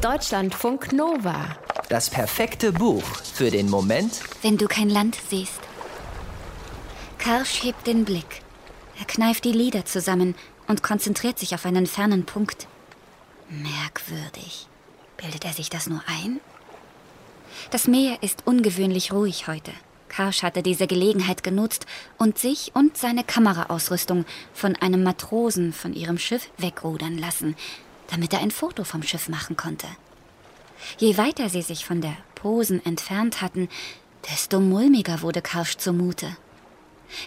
Deutschlandfunk Nova. Das perfekte Buch für den Moment, wenn du kein Land siehst. Karsch hebt den Blick. Er kneift die Lider zusammen und konzentriert sich auf einen fernen Punkt. Merkwürdig. Bildet er sich das nur ein? Das Meer ist ungewöhnlich ruhig heute. Karsch hatte diese Gelegenheit genutzt und sich und seine Kameraausrüstung von einem Matrosen von ihrem Schiff wegrudern lassen, damit er ein Foto vom Schiff machen konnte. Je weiter sie sich von der Posen entfernt hatten, desto mulmiger wurde Karsch zumute.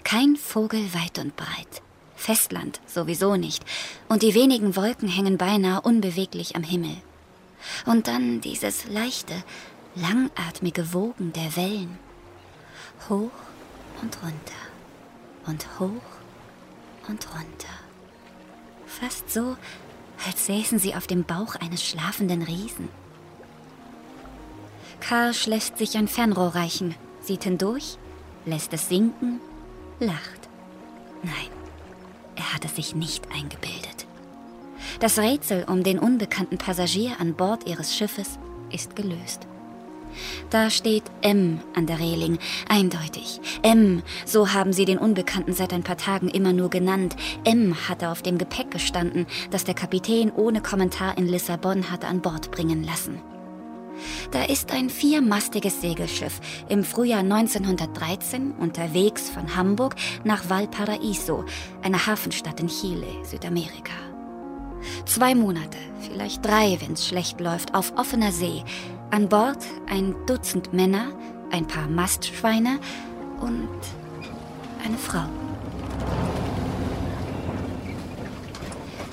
Kein Vogel weit und breit. Festland sowieso nicht, und die wenigen Wolken hängen beinahe unbeweglich am Himmel. Und dann dieses leichte, langatmige Wogen der Wellen. Hoch und runter und hoch und runter. Fast so, als säßen sie auf dem Bauch eines schlafenden Riesen. Karsch lässt sich ein Fernrohr reichen, sieht hindurch, lässt es sinken, lacht. Nein, er hat es sich nicht eingebildet. Das Rätsel um den unbekannten Passagier an Bord ihres Schiffes ist gelöst. Da steht M an der Reling, eindeutig. M, so haben sie den Unbekannten seit ein paar Tagen immer nur genannt. M hatte auf dem Gepäck gestanden, das der Kapitän ohne Kommentar in Lissabon hatte an Bord bringen lassen. Da ist ein viermastiges Segelschiff im Frühjahr 1913 unterwegs von Hamburg nach Valparaiso, einer Hafenstadt in Chile, Südamerika. Zwei Monate, vielleicht drei, wenn es schlecht läuft, auf offener See, an Bord ein Dutzend Männer, ein paar Mastschweine und eine Frau.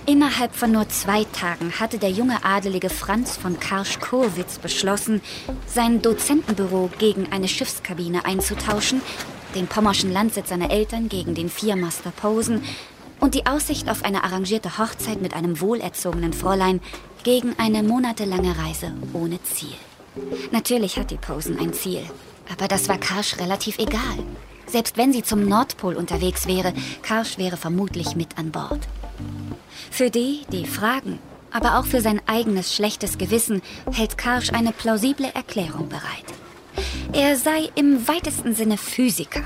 Innerhalb von nur zwei Tagen hatte der junge Adelige Franz von Karsch-Kurwitz beschlossen, sein Dozentenbüro gegen eine Schiffskabine einzutauschen, den pommerschen Landsitz seiner Eltern gegen den Viermaster Posen und die Aussicht auf eine arrangierte Hochzeit mit einem wohlerzogenen Fräulein gegen eine monatelange Reise ohne Ziel. Natürlich hat die Posen ein Ziel, aber das war Karsch relativ egal. Selbst wenn sie zum Nordpol unterwegs wäre, Karsch wäre vermutlich mit an Bord. Für die, die fragen, aber auch für sein eigenes schlechtes Gewissen, hält Karsch eine plausible Erklärung bereit. Er sei im weitesten Sinne Physiker.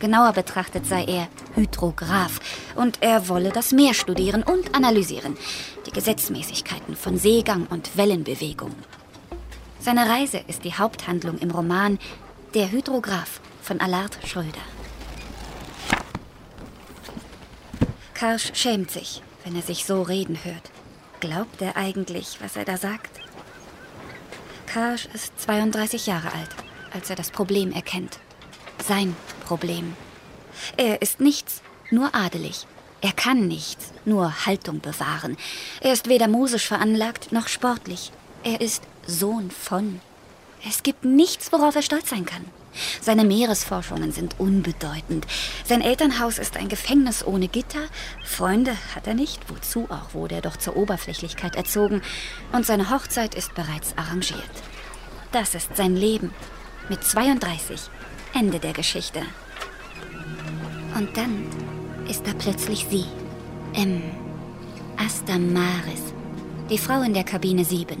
Genauer betrachtet sei er Hydrograph und er wolle das Meer studieren und analysieren, die Gesetzmäßigkeiten von Seegang und Wellenbewegung. Seine Reise ist die Haupthandlung im Roman Der Hydrograph von Allard Schröder. Karsch schämt sich, wenn er sich so reden hört. Glaubt er eigentlich, was er da sagt? Karsch ist 32 Jahre alt, als er das Problem erkennt. Sein Problem. Er ist nichts, nur adelig. Er kann nichts, nur Haltung bewahren. Er ist weder musisch veranlagt noch sportlich. Er ist Sohn von. Es gibt nichts, worauf er stolz sein kann. Seine Meeresforschungen sind unbedeutend. Sein Elternhaus ist ein Gefängnis ohne Gitter. Freunde hat er nicht, wozu auch wurde er doch zur Oberflächlichkeit erzogen. Und seine Hochzeit ist bereits arrangiert. Das ist sein Leben. Mit 32. Ende der Geschichte. Und dann ist da plötzlich sie. M. Asta Maris. Die Frau in der Kabine 7.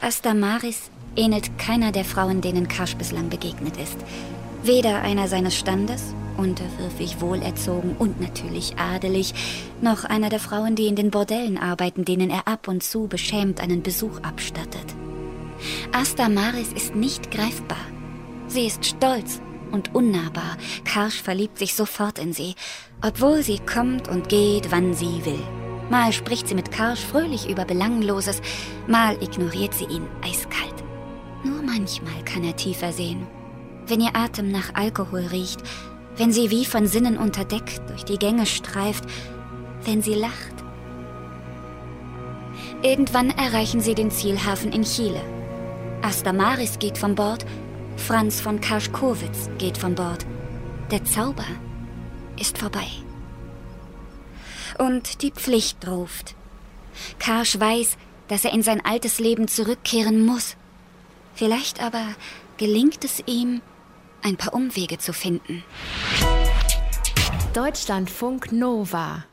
Asta Maris ähnelt keiner der Frauen, denen Karsch bislang begegnet ist. Weder einer seines Standes, unterwürfig wohlerzogen und natürlich adelig, noch einer der Frauen, die in den Bordellen arbeiten, denen er ab und zu beschämt einen Besuch abstattet. Asta Maris ist nicht greifbar. Sie ist stolz und unnahbar. Karsch verliebt sich sofort in sie, obwohl sie kommt und geht, wann sie will. Mal spricht sie mit Karsch fröhlich über Belangloses, mal ignoriert sie ihn eiskalt. Nur manchmal kann er tiefer sehen. Wenn ihr Atem nach Alkohol riecht, wenn sie wie von Sinnen unterdeckt durch die Gänge streift, wenn sie lacht. Irgendwann erreichen sie den Zielhafen in Chile. Asta Maris geht von Bord, Franz von Karschkowitz geht von Bord. Der Zauber ist vorbei. Und die Pflicht ruft. Karsch weiß, dass er in sein altes Leben zurückkehren muss. Vielleicht aber gelingt es ihm, ein paar Umwege zu finden. Deutschlandfunk Nova